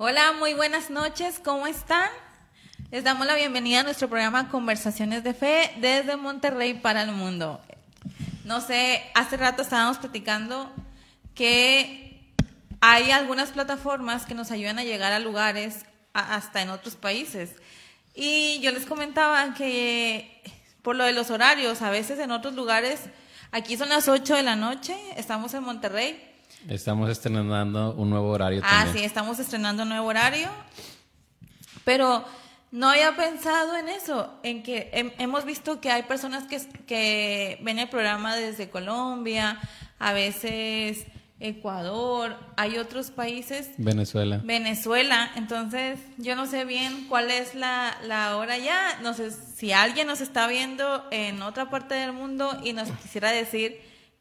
Hola, muy buenas noches, ¿cómo están? Les damos la bienvenida a nuestro programa Conversaciones de Fe desde Monterrey para el mundo. No sé, hace rato estábamos platicando que hay algunas plataformas que nos ayudan a llegar a lugares hasta en otros países. Y yo les comentaba que por lo de los horarios, a veces en otros lugares, aquí son las 8 de la noche, estamos en Monterrey. Estamos estrenando un nuevo horario. Ah, sí, estamos estrenando un nuevo horario. Pero no había pensado en eso, en que hemos visto que hay personas que, que ven el programa desde Colombia, a veces Ecuador, hay otros países. Venezuela. Venezuela, entonces yo no sé bien cuál es la, la hora ya, no sé si alguien nos está viendo en otra parte del mundo y nos quisiera decir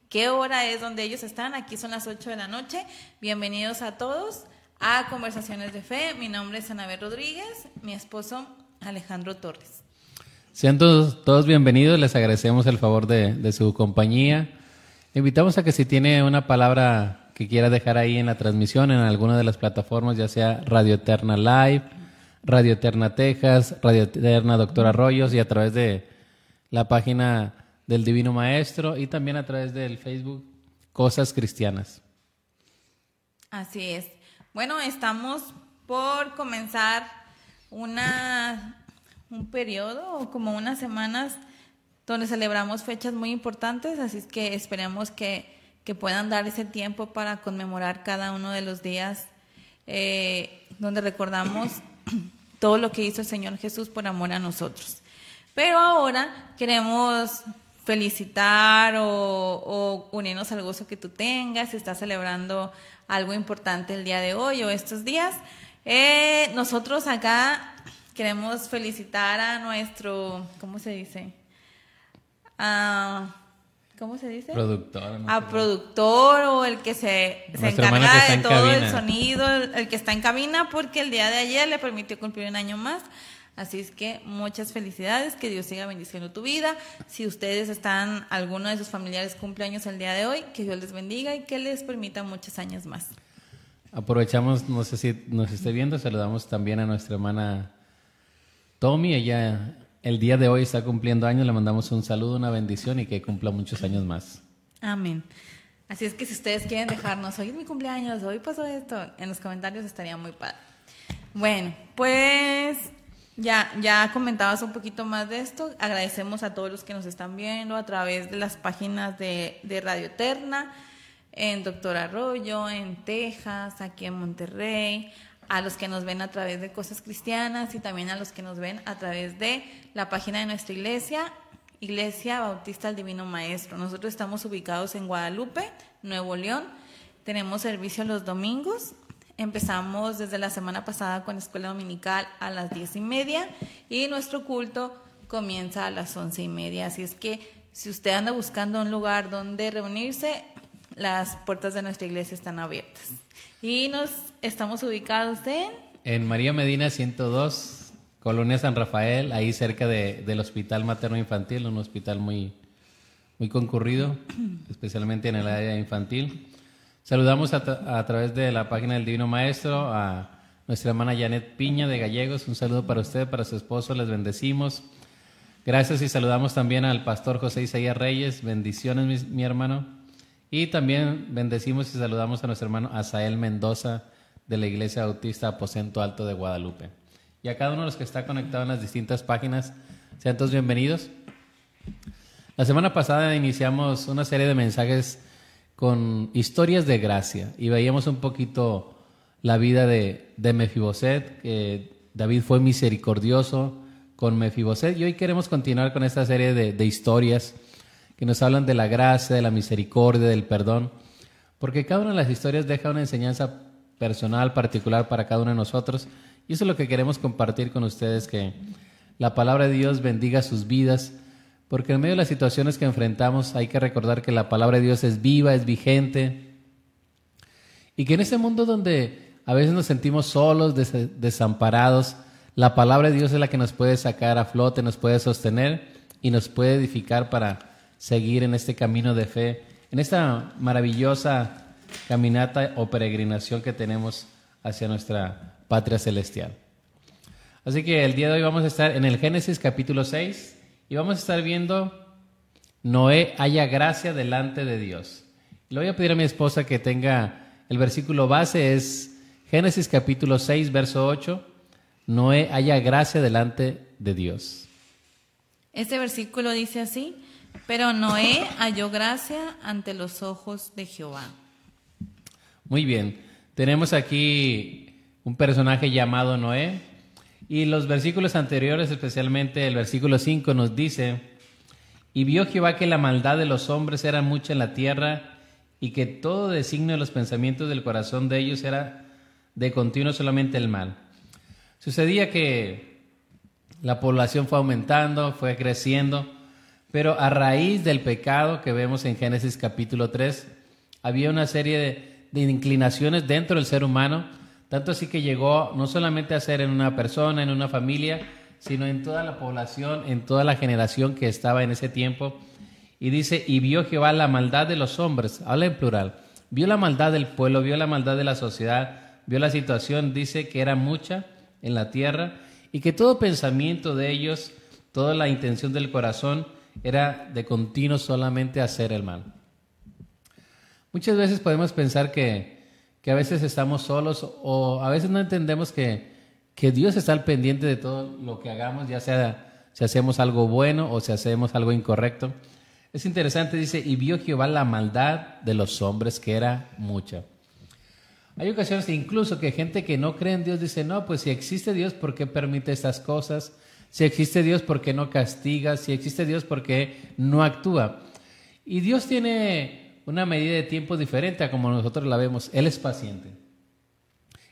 qué hora es donde ellos están, aquí son las 8 de la noche, bienvenidos a todos a Conversaciones de Fe. Mi nombre es Anabel Rodríguez, mi esposo Alejandro Torres. Sean todos, bienvenidos, les agradecemos el favor de, su compañía. Invitamos a que si tiene una palabra que quiera dejar ahí en la transmisión, en alguna de las plataformas, ya sea Radio Eterna Live, Radio Eterna Texas, Radio Eterna Doctor Arroyos y a través de la página del Divino Maestro y también a través del Facebook Cosas Cristianas. Así es. Bueno, estamos por comenzar una, un periodo, como unas semanas, donde celebramos fechas muy importantes, así es que esperemos que, que puedan dar ese tiempo para conmemorar cada uno de los días eh, donde recordamos todo lo que hizo el Señor Jesús por amor a nosotros. Pero ahora queremos felicitar o, o, unirnos al gozo que tú tengas, si estás celebrando algo importante el día de hoy o estos días. Eh, nosotros acá queremos felicitar a nuestro, ¿cómo se dice? A, ¿Cómo se dice? Productor. a productor o el que se, se encarga de todo el sonido, el que está en cabina, porque el día de ayer le permitió cumplir un año más. Así es que muchas felicidades, que Dios siga bendiciendo tu vida. Si ustedes están, alguno de sus familiares cumpleaños el día de hoy, que Dios les bendiga y que les permita muchos años más. Aprovechamos, no sé si nos esté viendo, saludamos también a nuestra hermana Tommy. Ella el día de hoy está cumpliendo años, le mandamos un saludo, una bendición y que cumpla muchos años más. Amén. Así es que si ustedes quieren dejarnos, hoy es mi cumpleaños, hoy pasó esto, en los comentarios estaría muy padre. Bueno, pues ya, ya comentabas un poquito más de esto. Agradecemos a todos los que nos están viendo a través de las páginas de, de Radio Eterna, en Doctor Arroyo, en Texas, aquí en Monterrey, a los que nos ven a través de Cosas Cristianas y también a los que nos ven a través de la página de nuestra iglesia, Iglesia Bautista al Divino Maestro. Nosotros estamos ubicados en Guadalupe, Nuevo León. Tenemos servicio los domingos Empezamos desde la semana pasada con escuela dominical a las diez y media y nuestro culto comienza a las once y media. Así es que si usted anda buscando un lugar donde reunirse, las puertas de nuestra iglesia están abiertas. Y nos estamos ubicados en... En María Medina 102, Colonia San Rafael, ahí cerca de, del Hospital Materno Infantil, un hospital muy, muy concurrido, especialmente en el área infantil. Saludamos a, través de la página del Divino Maestro a nuestra hermana Janet Piña de Gallegos. Un saludo para usted, para su esposo, les bendecimos. Gracias y saludamos también al pastor José Isaías Reyes. Bendiciones, mi, hermano. Y también bendecimos y saludamos a nuestro hermano Asael Mendoza de la Iglesia Bautista Aposento Alto de Guadalupe. Y a cada uno de los que está conectado en las distintas páginas, sean todos bienvenidos. La semana pasada iniciamos una serie de mensajes con historias de gracia. Y veíamos un poquito la vida de, de Mefiboset, que David fue misericordioso con Mefiboset. Y hoy queremos continuar con esta serie de, de historias que nos hablan de la gracia, de la misericordia, del perdón, porque cada una de las historias deja una enseñanza personal, particular para cada uno de nosotros. Y eso es lo que queremos compartir con ustedes, que la palabra de Dios bendiga sus vidas porque en medio de las situaciones que enfrentamos hay que recordar que la palabra de Dios es viva, es vigente. Y que en ese mundo donde a veces nos sentimos solos, desamparados, la palabra de Dios es la que nos puede sacar a flote, nos puede sostener y nos puede edificar para seguir en este camino de fe, en esta maravillosa caminata o peregrinación que tenemos hacia nuestra patria celestial. Así que el día de hoy vamos a estar en el Génesis capítulo 6 y vamos a estar viendo Noé haya gracia delante de Dios. Le voy a pedir a mi esposa que tenga el versículo base, es Génesis capítulo 6, verso 8. Noé haya gracia delante de Dios. Este versículo dice así, pero Noé halló gracia ante los ojos de Jehová. Muy bien, tenemos aquí un personaje llamado Noé y los versículos anteriores, especialmente el versículo 5, nos dice, y vio Jehová que la maldad de los hombres era mucha en la tierra y que todo designio de los pensamientos del corazón de ellos era de continuo solamente el mal. Sucedía que la población fue aumentando, fue creciendo, pero a raíz del pecado que vemos en Génesis capítulo 3, había una serie de, de inclinaciones dentro del ser humano, tanto así que llegó no solamente a ser en una persona, en una familia, sino en toda la población, en toda la generación que estaba en ese tiempo. Y dice, y vio Jehová la maldad de los hombres, habla en plural, vio la maldad del pueblo, vio la maldad de la sociedad, vio la situación, dice que era mucha en la tierra y que todo pensamiento de ellos, toda la intención del corazón era de continuo solamente hacer el mal. Muchas veces podemos pensar que, que a veces estamos solos o a veces no entendemos que, que Dios está al pendiente de todo lo que hagamos, ya sea si hacemos algo bueno o si hacemos algo incorrecto. Es interesante, dice, y vio Jehová la maldad de los hombres, que era mucha. Hay ocasiones incluso que gente que no cree en Dios dice, no, pues si existe Dios, ¿por qué permite estas cosas? Si existe Dios, ¿por qué no castiga? Si existe Dios, ¿por qué no actúa? Y Dios tiene una medida de tiempo diferente a como nosotros la vemos. Él es paciente.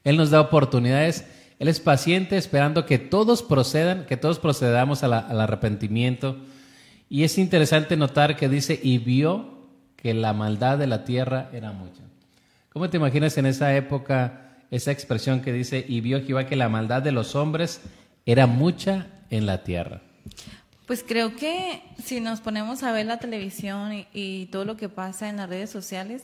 Él nos da oportunidades. Él es paciente esperando que todos procedan, que todos procedamos al arrepentimiento, y es interesante notar que dice, y vio que la maldad de la tierra era mucha. ¿Cómo te imaginas en esa época esa expresión que dice, y vio Jehová que la maldad de los hombres era mucha en la tierra? Pues creo que si nos ponemos a ver la televisión y, todo lo que pasa en las redes sociales,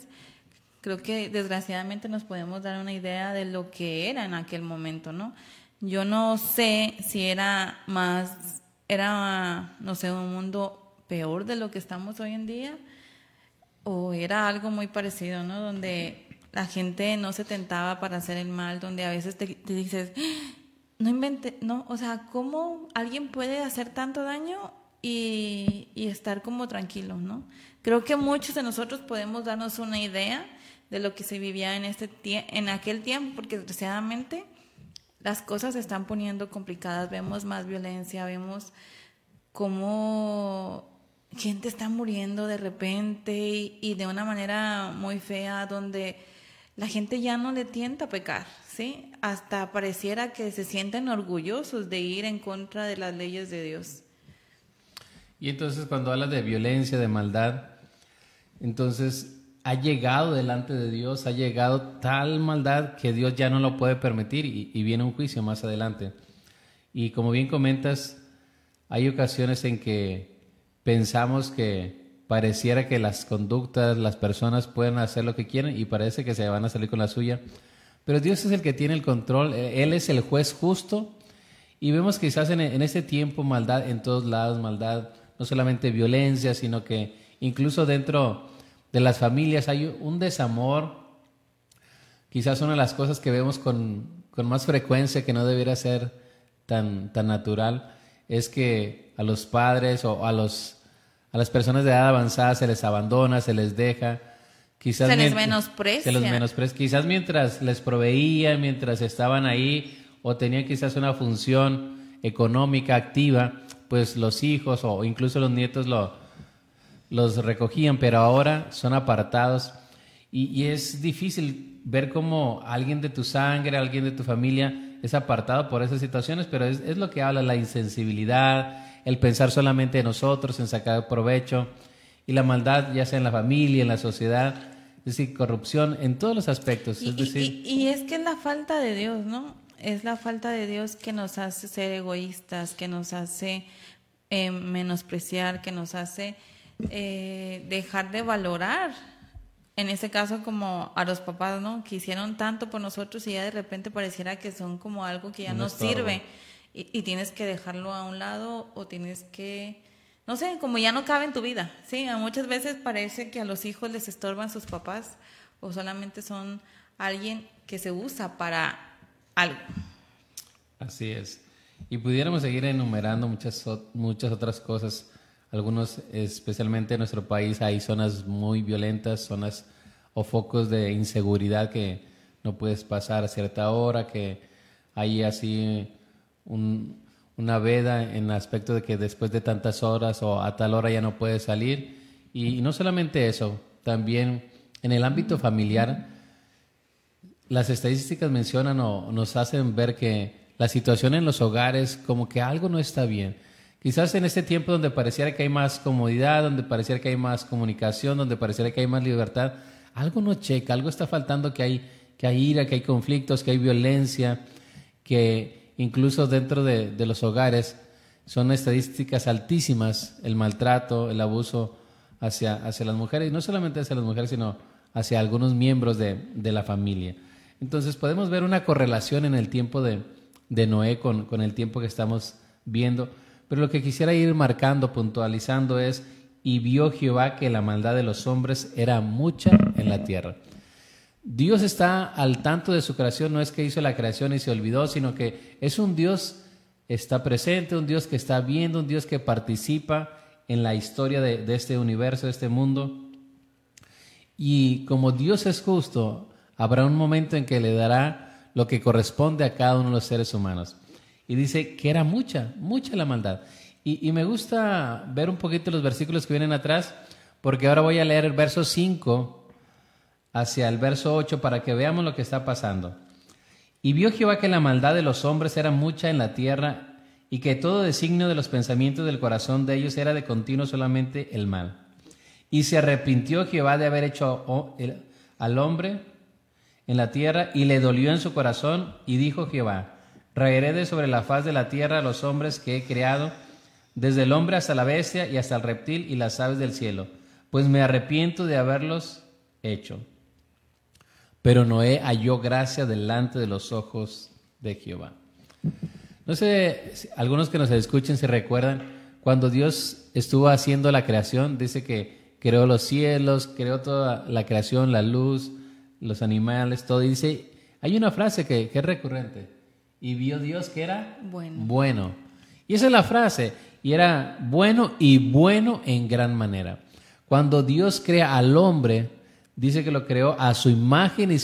creo que desgraciadamente nos podemos dar una idea de lo que era en aquel momento, ¿no? Yo no sé si era más era, no sé, un mundo peor de lo que estamos hoy en día o era algo muy parecido, ¿no? Donde la gente no se tentaba para hacer el mal, donde a veces te, dices, no invente, no, o sea, ¿cómo alguien puede hacer tanto daño y, y, estar como tranquilo, ¿no? Creo que muchos de nosotros podemos darnos una idea de lo que se vivía en, este en aquel tiempo, porque desgraciadamente las cosas se están poniendo complicadas, vemos más violencia, vemos cómo gente está muriendo de repente y, de una manera muy fea donde la gente ya no le tienta a pecar, Hasta pareciera que se sienten orgullosos de ir en contra de las leyes de Dios. Y entonces cuando habla de violencia, de maldad, entonces ha llegado delante de Dios, ha llegado tal maldad que Dios ya no lo puede permitir y, viene un juicio más adelante. Y como bien comentas, hay ocasiones en que pensamos que pareciera que las conductas, las personas pueden hacer lo que quieren y parece que se van a salir con la suya. Pero Dios es el que tiene el control, e, Él es el juez justo y vemos quizás en, en este tiempo maldad en todos lados, maldad, no solamente violencia, sino que incluso dentro de las familias, hay un desamor. Quizás una de las cosas que vemos con, más frecuencia que no debería ser tan, tan natural es que a los padres o a, los, a las personas de edad avanzada se les abandona, se les deja. Quizás se les menosprecia. Se les menosprecia. Quizás mientras les proveían, mientras estaban ahí o tenían quizás una función económica activa, pues los hijos o incluso los nietos lo, los recogían, pero ahora son apartados y, es difícil ver cómo alguien de tu sangre, alguien de tu familia es apartado por esas situaciones, pero es, es lo que habla la insensibilidad, el pensar solamente en nosotros, en sacar provecho y la maldad ya sea en la familia, en la sociedad, es decir, corrupción en todos los aspectos. Y es, decir, y, es que es la falta de Dios, ¿no? Es la falta de Dios que nos hace ser egoístas, que nos hace eh, menospreciar, que nos hace eh, dejar de valorar en este caso como a los papás, ¿no? Que hicieron tanto por nosotros y ya de repente pareciera que son como algo que ya no sirve y, y, tienes que dejarlo a un lado o tienes que, no sé, como ya no cabe en tu vida, ¿sí? Muchas veces parece que a los hijos les estorban sus papás o solamente son alguien que se usa para algo. Así es. Y pudiéramos seguir enumerando muchas, muchas otras cosas. Algunos, especialmente en nuestro país, hay zonas muy violentas, zonas o focos de inseguridad que no puedes pasar a cierta hora, que hay así una veda en aspecto de que después de tantas horas o a tal hora ya no puedes salir. Y, no solamente eso, también en el ámbito familiar, las estadísticas mencionan o nos hacen ver que la situación en los hogares como que algo no está bien. Quizás en este tiempo donde pareciera que hay más comodidad, donde pareciera que hay más comunicación, donde pareciera que hay más libertad, algo no checa, algo está faltando, que hay, que hay ira, que hay conflictos, que hay violencia, que incluso dentro de, los hogares son estadísticas altísimas el maltrato, el abuso hacia, hacia las mujeres, y no solamente hacia las mujeres, sino hacia algunos miembros de, de la familia. Entonces podemos ver una correlación en el tiempo de, de Noé con, con el tiempo que estamos viendo. Pero lo que quisiera ir marcando, puntualizando es, y vio Jehová que la maldad de los hombres era mucha en la tierra. Dios está al tanto de su creación, no es que hizo la creación y se olvidó, sino que es un Dios, está presente, un Dios que está viendo, un Dios que participa en la historia de, este universo, de este mundo. Y como Dios es justo, habrá un momento en que le dará lo que corresponde a cada uno de los seres humanos. Y dice que era mucha, mucha la maldad. Y, me gusta ver un poquito los versículos que vienen atrás, porque ahora voy a leer el verso 5 hacia el verso 8 para que veamos lo que está pasando. Y vio Jehová que la maldad de los hombres era mucha en la tierra y que todo designio de los pensamientos del corazón de ellos era de continuo solamente el mal. Y se arrepintió Jehová de haber hecho al hombre en la tierra y le dolió en su corazón y dijo Jehová, raeré de sobre la faz de la tierra a los hombres que he creado, desde el hombre hasta la bestia y hasta el reptil y las aves del cielo, pues me arrepiento de haberlos hecho. Pero Noé halló gracia delante de los ojos de Jehová. No sé, algunos que nos escuchen se recuerdan, cuando Dios estuvo haciendo la creación, dice que creó los cielos, creó toda la creación, la luz, los animales, todo. Y dice, hay una frase que, es recurrente. Y vio Dios que era bueno. bueno. Y esa es la frase. Y era bueno y bueno en gran manera. Cuando Dios crea al hombre, dice que lo creó a su imagen y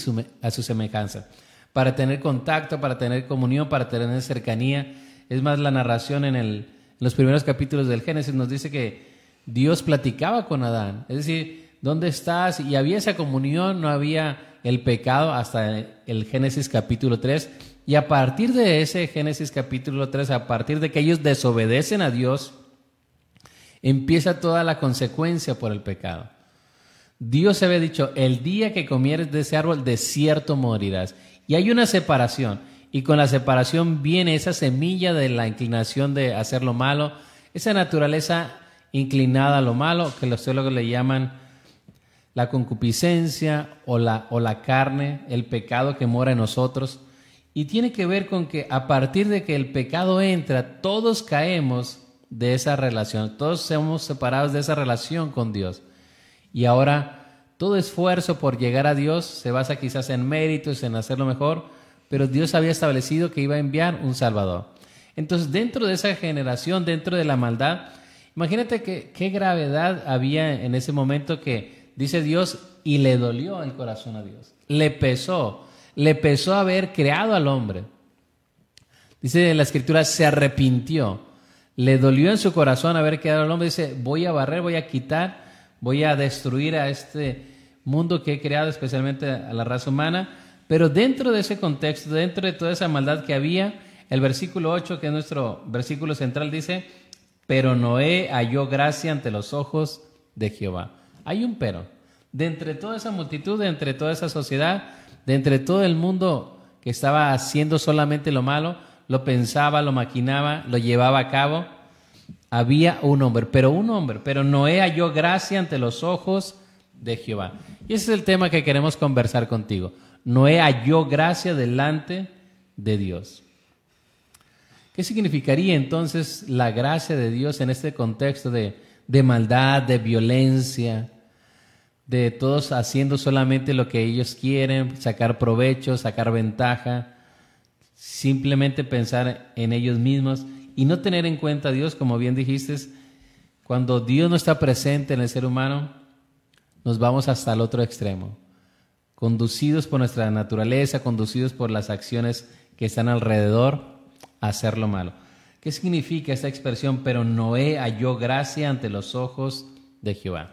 a su semejanza. Para tener contacto, para tener comunión, para tener cercanía. Es más, la narración en, en los primeros capítulos del Génesis nos dice que Dios platicaba con Adán. Es decir, ¿dónde estás? Y había esa comunión, no había el pecado hasta el Génesis capítulo 3. Y a partir de ese Génesis capítulo 3, a partir de que ellos desobedecen a Dios, empieza toda la consecuencia por el pecado. Dios había dicho, el día que comieres de ese árbol, de cierto morirás. Y hay una separación. Y con la separación viene esa semilla de la inclinación de hacer lo malo, esa naturaleza inclinada a lo malo, que los teólogos le llaman la concupiscencia o la, o la carne, el pecado que mora en nosotros. Y tiene que ver con que a partir de que el pecado entra, todos caemos de esa relación, todos somos separados de esa relación con Dios. Y ahora todo esfuerzo por llegar a Dios se basa quizás en méritos, en hacerlo mejor, pero Dios había establecido que iba a enviar un Salvador. Entonces, dentro de esa generación, dentro de la maldad, imagínate qué gravedad había en ese momento que dice Dios, y le dolió el corazón a Dios. Le pesó, le pesó haber creado al hombre. Dice en la escritura, se arrepintió. Le dolió en su corazón haber creado al hombre. Dice, voy a barrer, voy a quitar, voy a destruir a este mundo que he creado, especialmente a la raza humana. Pero dentro de ese contexto, dentro de toda esa maldad que había, el versículo 8, que es nuestro versículo central, dice, pero Noé halló gracia ante los ojos de Jehová. Hay un pero. De entre toda esa multitud, de entre toda esa sociedad, de entre todo el mundo que estaba haciendo solamente lo malo, lo pensaba, lo maquinaba, lo llevaba a cabo, había un hombre, pero un hombre, pero Noé halló gracia ante los ojos de Jehová. Y ese es el tema que queremos conversar contigo. Noé halló gracia delante de Dios. ¿Qué significaría entonces la gracia de Dios en este contexto de, de maldad, de violencia, de todos haciendo solamente lo que ellos quieren, sacar provecho, sacar ventaja, simplemente pensar en ellos mismos y no tener en cuenta a Dios, como bien dijiste, cuando Dios no está presente en el ser humano, nos vamos hasta el otro extremo, conducidos por nuestra naturaleza, conducidos por las acciones que están alrededor, a hacer lo malo. ¿Qué significa esta expresión? Pero Noé halló gracia ante los ojos de Jehová.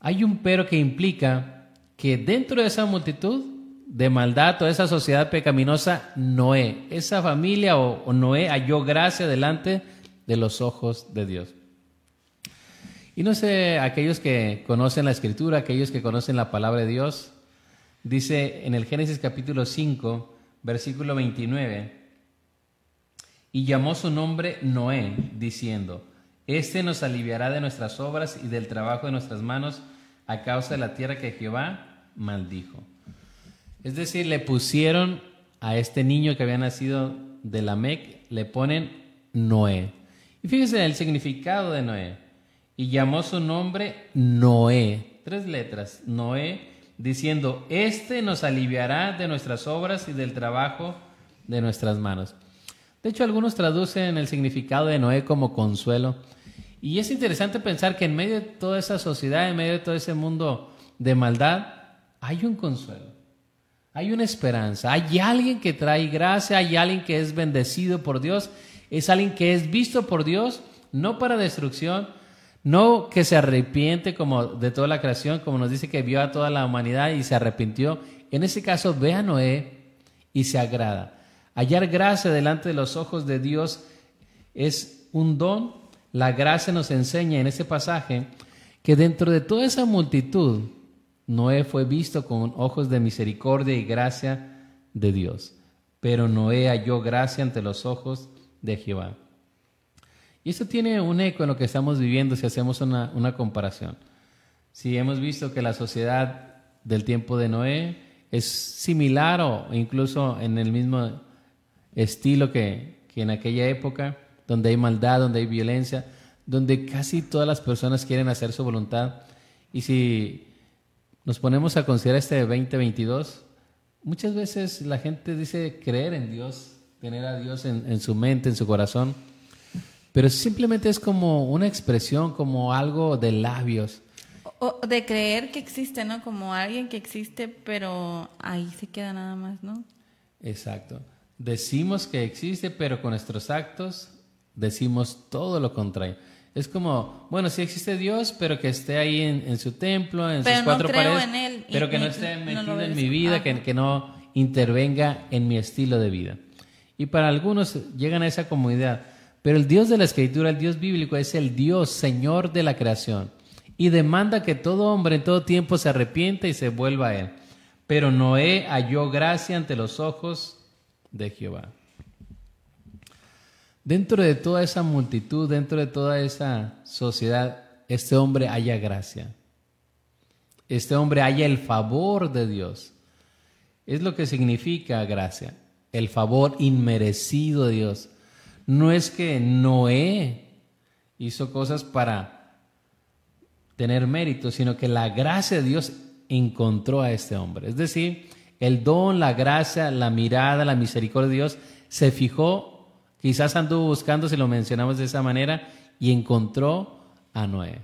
Hay un pero que implica que dentro de esa multitud de maldad, toda esa sociedad pecaminosa, Noé, esa familia o, Noé halló gracia delante de los ojos de Dios. Y no sé, aquellos que conocen la escritura, aquellos que conocen la palabra de Dios, dice en el Génesis capítulo 5, versículo 29, y llamó su nombre Noé, diciendo, Este nos aliviará de nuestras obras y del trabajo de nuestras manos a causa de la tierra que Jehová maldijo. Es decir, le pusieron a este niño que había nacido de la Mec, le ponen Noé. Y fíjense el significado de Noé y llamó su nombre Noé, tres letras, Noé, diciendo, este nos aliviará de nuestras obras y del trabajo de nuestras manos. De hecho, algunos traducen el significado de Noé como consuelo. Y es interesante pensar que en medio de toda esa sociedad, en medio de todo ese mundo de maldad, hay un consuelo, hay una esperanza, hay alguien que trae gracia, hay alguien que es bendecido por Dios, es alguien que es visto por Dios, no para destrucción, no que se arrepiente como de toda la creación, como nos dice que vio a toda la humanidad y se arrepintió. En ese caso ve a Noé y se agrada. Hallar gracia delante de los ojos de Dios es un don. La gracia nos enseña en ese pasaje que dentro de toda esa multitud, Noé fue visto con ojos de misericordia y gracia de Dios. Pero Noé halló gracia ante los ojos de Jehová. Y eso tiene un eco en lo que estamos viviendo si hacemos una, una comparación. Si hemos visto que la sociedad del tiempo de Noé es similar o incluso en el mismo estilo que, que en aquella época, donde hay maldad, donde hay violencia, donde casi todas las personas quieren hacer su voluntad. Y si nos ponemos a considerar este 2022, muchas veces la gente dice creer en Dios, tener a Dios en, en su mente, en su corazón pero simplemente es como una expresión, como algo de labios. O de creer que existe, ¿no? Como alguien que existe, pero ahí se queda nada más, ¿no? Exacto. Decimos que existe, pero con nuestros actos decimos todo lo contrario. Es como, bueno, sí existe Dios, pero que esté ahí en, su templo, en sus cuatro paredes, en él, pero que no esté metido en mi vida, que, que no intervenga en mi estilo de vida. Y para algunos llegan a esa comunidad pero el Dios de la Escritura, el Dios bíblico, es el Dios, Señor de la creación, y demanda que todo hombre en todo tiempo se arrepienta y se vuelva a Él. Pero Noé halló gracia ante los ojos de Jehová. Dentro de toda esa multitud, dentro de toda esa sociedad, este hombre haya gracia. Este hombre haya el favor de Dios. Es lo que significa gracia, el favor inmerecido de Dios no es que Noé hizo cosas para tener mérito, sino que la gracia de Dios encontró a este hombre. Es decir, el don, la gracia, la mirada, la misericordia de Dios se fijó, quizás anduvo buscando, si lo mencionamos de esa manera, y encontró a Noé.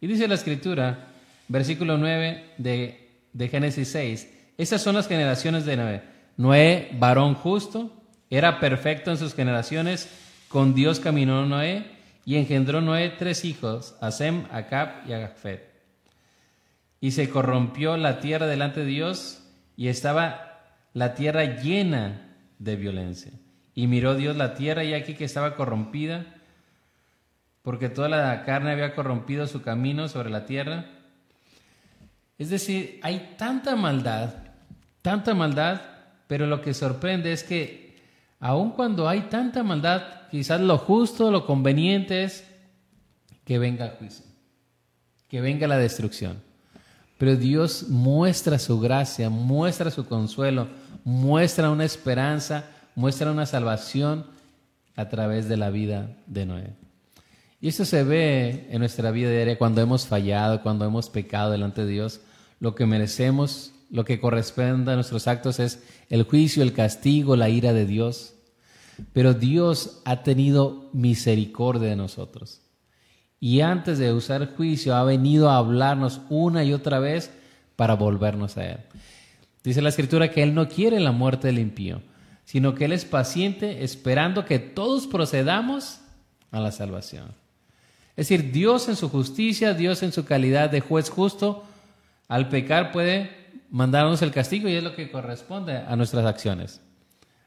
Y dice la escritura, versículo 9 de, de Génesis 6, esas son las generaciones de Noé. Noé, varón justo, era perfecto en sus generaciones, con Dios caminó Noé y engendró Noé tres hijos, a Sem, y a Jafet. Y se corrompió la tierra delante de Dios y estaba la tierra llena de violencia. Y miró Dios la tierra y aquí que estaba corrompida, porque toda la carne había corrompido su camino sobre la tierra. Es decir, hay tanta maldad, tanta maldad, pero lo que sorprende es que Aun cuando hay tanta maldad, quizás lo justo, lo conveniente es que venga juicio, que venga la destrucción. Pero Dios muestra su gracia, muestra su consuelo, muestra una esperanza, muestra una salvación a través de la vida de Noé. Y esto se ve en nuestra vida diaria cuando hemos fallado, cuando hemos pecado delante de Dios. Lo que merecemos, lo que corresponde a nuestros actos es el juicio, el castigo, la ira de Dios. Pero Dios ha tenido misericordia de nosotros. Y antes de usar juicio ha venido a hablarnos una y otra vez para volvernos a Él. Dice la Escritura que Él no quiere la muerte del impío, sino que Él es paciente esperando que todos procedamos a la salvación. Es decir, Dios en su justicia, Dios en su calidad de juez justo, al pecar puede mandarnos el castigo y es lo que corresponde a nuestras acciones.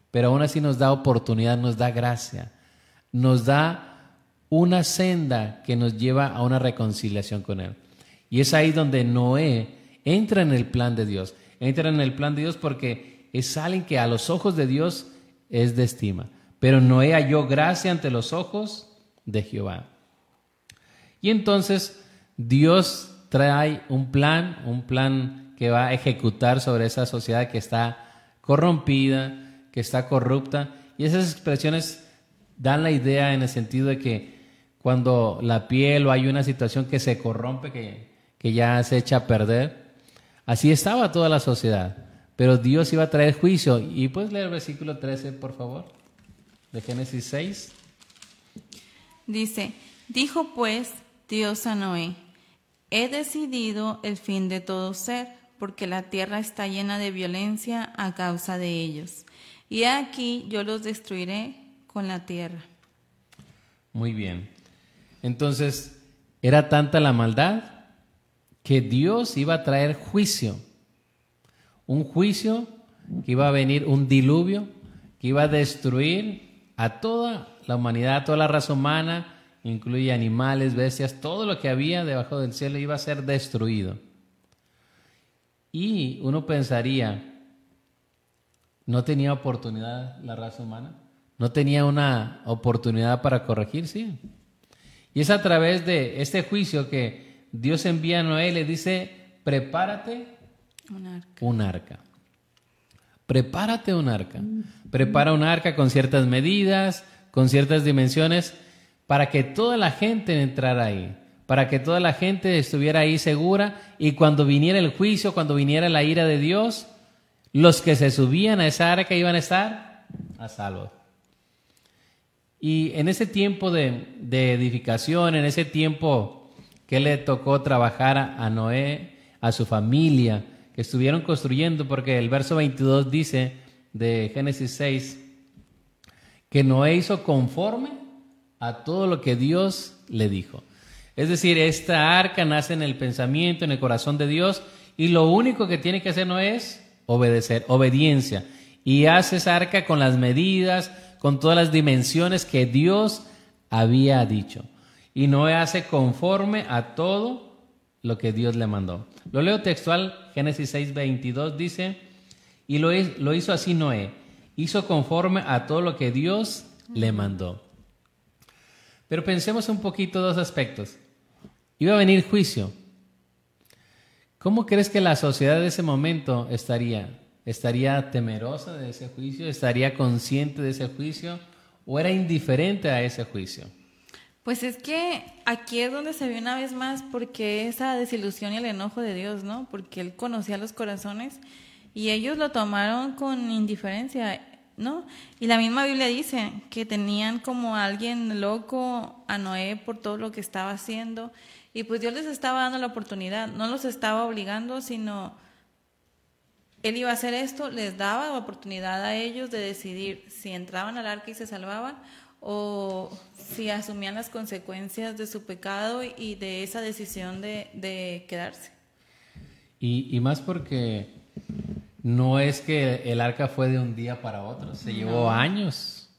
Pero aún así nos da oportunidad, nos da gracia, nos da una senda que nos lleva a una reconciliación con Él. Y es ahí donde Noé entra en el plan de Dios. Entra en el plan de Dios porque es alguien que a los ojos de Dios es de estima. Pero Noé halló gracia ante los ojos de Jehová. Y entonces Dios trae un plan, un plan que va a ejecutar sobre esa sociedad que está corrompida, que está corrupta. Y esas expresiones dan la idea en el sentido de que cuando la piel o hay una situación que se corrompe, que, que ya se echa a perder, así estaba toda la sociedad. Pero Dios iba a traer juicio. Y puedes leer el versículo 13, por favor, de Génesis 6. Dice, dijo pues Dios a Noé, he decidido el fin de todo ser, porque la tierra está llena de violencia a causa de ellos. Y aquí yo los destruiré con la tierra. Muy bien. Entonces, era tanta la maldad que Dios iba a traer juicio. Un juicio que iba a venir, un diluvio que iba a destruir a toda la humanidad, a toda la raza humana, incluye animales, bestias, todo lo que había debajo del cielo iba a ser destruido. Y uno pensaría, ¿no tenía oportunidad la raza humana? ¿No tenía una oportunidad para corregir? Sí. Y es a través de este juicio que Dios envía a Noé le dice, prepárate un arca. Prepárate un arca. Prepara un arca con ciertas medidas, con ciertas dimensiones para que toda la gente entrara ahí, para que toda la gente estuviera ahí segura y cuando viniera el juicio, cuando viniera la ira de Dios, los que se subían a esa arca iban a estar a salvo. Y en ese tiempo de, edificación, en ese tiempo que le tocó trabajar a Noé, a su familia, que estuvieron construyendo, porque el verso 22 dice de Génesis 6, que Noé hizo conforme a todo lo que Dios le dijo. Es decir, esta arca nace en el pensamiento, en el corazón de Dios, y lo único que tiene que hacer no es obedecer, obediencia. Y hace esa arca con las medidas, con todas las dimensiones que Dios había dicho. Y Noé hace conforme a todo lo que Dios le mandó. Lo leo textual, Génesis 6, 22 dice, y lo, lo hizo así Noé, hizo conforme a todo lo que Dios le mandó. Pero pensemos un poquito dos aspectos. Iba a venir juicio. ¿Cómo crees que la sociedad de ese momento estaría? ¿Estaría temerosa de ese juicio? ¿Estaría consciente de ese juicio? ¿O era indiferente a ese juicio? Pues es que aquí es donde se ve una vez más porque esa desilusión y el enojo de Dios, ¿no? Porque Él conocía los corazones y ellos lo tomaron con indiferencia. ¿no? Y la misma Biblia dice que tenían como alguien loco a Noé por todo lo que estaba haciendo. Y pues Dios les estaba dando la oportunidad, no los estaba obligando, sino Él iba a hacer esto, les daba la oportunidad a ellos de decidir si entraban al arca y se salvaban o si asumían las consecuencias de su pecado y de esa decisión de, quedarse. Y, y más porque no es que el arca fue de un día para otro, se llevó años.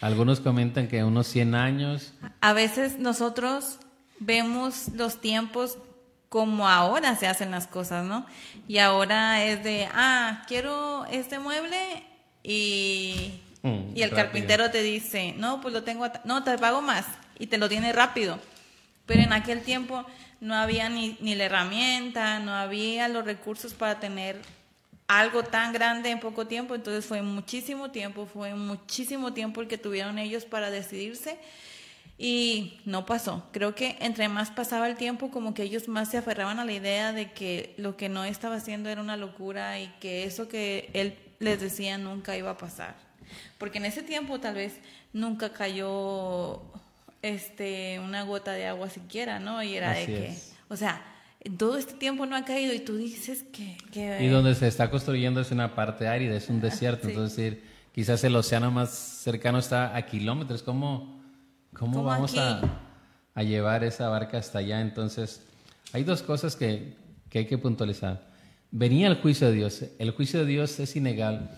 Algunos comentan que unos 100 años. A veces nosotros vemos los tiempos como ahora se hacen las cosas, ¿no? Y ahora es de, ah, quiero este mueble y, mm, y el carpintero te dice, no, pues lo tengo, no, te pago más y te lo tiene rápido. Pero en aquel tiempo no había ni, ni la herramienta, no había los recursos para tener algo tan grande en poco tiempo, entonces fue muchísimo tiempo, fue muchísimo tiempo el que tuvieron ellos para decidirse y no pasó. Creo que entre más pasaba el tiempo, como que ellos más se aferraban a la idea de que lo que no estaba haciendo era una locura y que eso que él les decía nunca iba a pasar. Porque en ese tiempo tal vez nunca cayó este una gota de agua siquiera, ¿no? Y era de que, o sea, todo este tiempo no ha caído y tú dices que... y donde se está construyendo es una parte árida, es un desierto, entonces quizás el océano más cercano está a kilómetros, ¿cómo, cómo vamos a, a, llevar esa barca hasta allá? Entonces, hay dos cosas que, que hay que puntualizar. Venía el juicio de Dios, el juicio de Dios es innegable.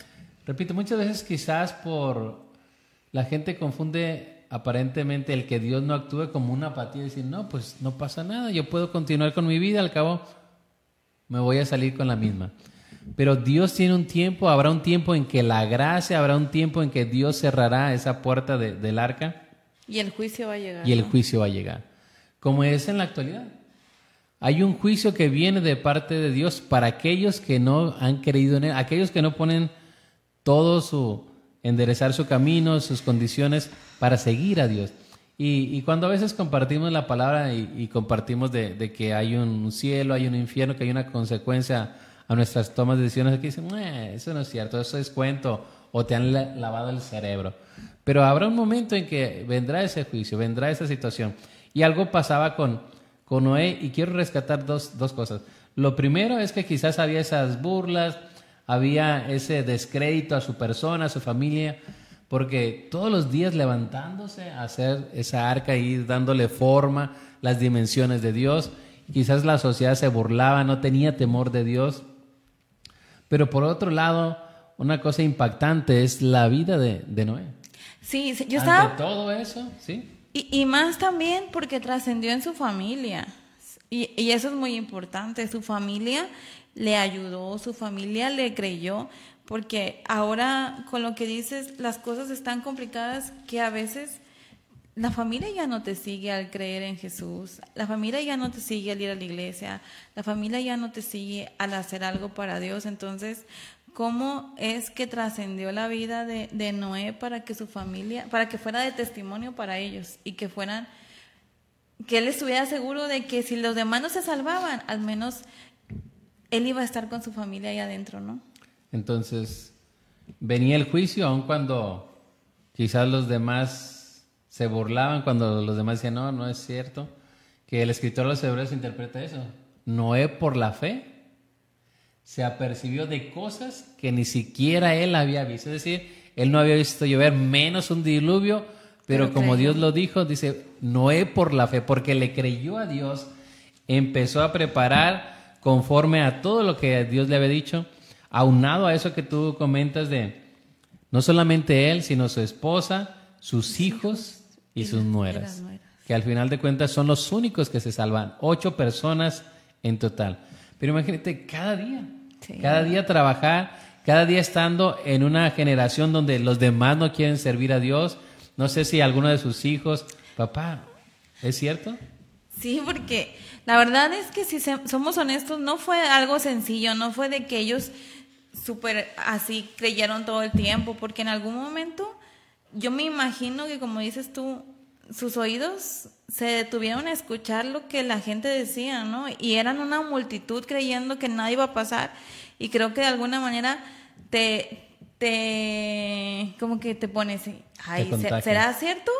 Repito, muchas veces quizás por la gente confunde aparentemente el que Dios no actúe como una apatía y decir, no, pues no pasa nada, yo puedo continuar con mi vida, al cabo me voy a salir con la misma. Pero Dios tiene un tiempo, habrá un tiempo en que la gracia, habrá un tiempo en que Dios cerrará esa puerta del arca. Y el juicio va a llegar. Y el juicio va a llegar. Como es en la actualidad. Hay un juicio que viene de parte de Dios para aquellos que no han creído en Él, aquellos que no ponen todo su, enderezar su camino, sus condiciones para seguir a Dios. Y, cuando a veces compartimos la palabra y, compartimos de, que hay un cielo, hay un infierno, que hay una consecuencia a nuestras tomas de decisiones, aquí dicen, eso no es cierto, eso es cuento, o te han lavado el cerebro. Pero habrá un momento en que vendrá ese juicio, vendrá esa situación. Y algo pasaba con, con Noé, y quiero rescatar dos, dos cosas. Lo primero es que quizás había esas burlas, había ese descrédito a su persona, a su familia, porque todos los días levantándose a hacer esa arca y dándole forma, las dimensiones de Dios, quizás la sociedad se burlaba, no tenía temor de Dios. Pero por otro lado, una cosa impactante es la vida de, Noé. Sí, yo estaba... todo eso, sí. Y, más también porque trascendió en su familia. Y, y, eso es muy importante. Su familia le ayudó, su familia le creyó, porque ahora con lo que dices, las cosas están complicadas que a veces la familia ya no te sigue al creer en Jesús, la familia ya no te sigue al ir a la iglesia, la familia ya no te sigue al hacer algo para Dios. Entonces, ¿cómo es que trascendió la vida de, de Noé para que su familia, para que fuera de testimonio para ellos y que fueran, que él estuviera seguro de que si los demás no se salvaban, al menos él iba a estar con su familia ahí adentro, ¿no? Entonces, venía el juicio, aun cuando quizás los demás se burlaban, cuando los demás decían, no, no es cierto, que el escritor de los hebreos interpreta eso. Noé por la fe se apercibió de cosas que ni siquiera él había visto. Es decir, él no había visto llover menos un diluvio, pero, como Dios lo dijo, dice, Noé por la fe, porque le creyó a Dios, empezó a preparar conforme a todo lo que Dios le había dicho aunado a eso que tú comentas de no solamente él, sino su esposa, sus hijos y sus nueras, que al final de cuentas son los únicos que se salvan, ocho personas en total. Pero imagínate, cada día, cada día trabajar, cada día estando en una generación donde los demás no quieren servir a Dios. No sé si alguno de sus hijos, papá, ¿es cierto? Sí, porque la verdad es que si somos honestos, no fue algo sencillo, no fue de que ellos súper así creyeron todo el tiempo, porque en algún momento yo me imagino que como dices tú, sus oídos se detuvieron a escuchar lo que la gente decía, ¿no? Y eran una multitud creyendo que nada iba a pasar y creo que de alguna manera te, te como que te pones, ay, ¿será cierto?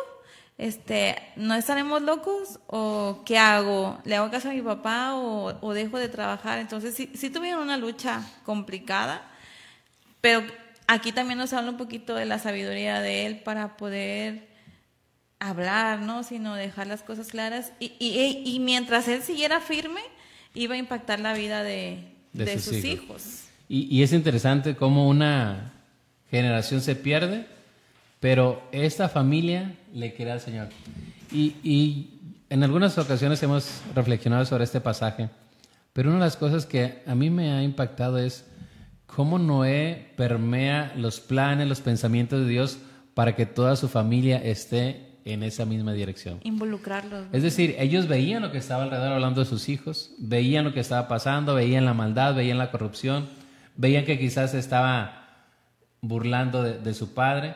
Este, ¿no estaremos locos? ¿O qué hago? ¿Le hago caso a mi papá o, o dejo de trabajar? Entonces sí, sí tuvieron una lucha complicada pero aquí también nos habla un poquito de la sabiduría de él para poder hablar, ¿no? Sino dejar las cosas claras. Y, y, mientras él siguiera firme, iba a impactar la vida de, de, sus, hijos. Y, es interesante cómo una generación se pierde, pero esta familia le quiere al Señor. Y, y en algunas ocasiones hemos reflexionado sobre este pasaje, pero una de las cosas que a mí me ha impactado es cómo Noé permea los planes, los pensamientos de Dios para que toda su familia esté en esa misma dirección. Involucrarlos. Es decir, ellos veían lo que estaba alrededor hablando de sus hijos, veían lo que estaba pasando, veían la maldad, veían la corrupción, veían que quizás estaba burlando de, de su padre,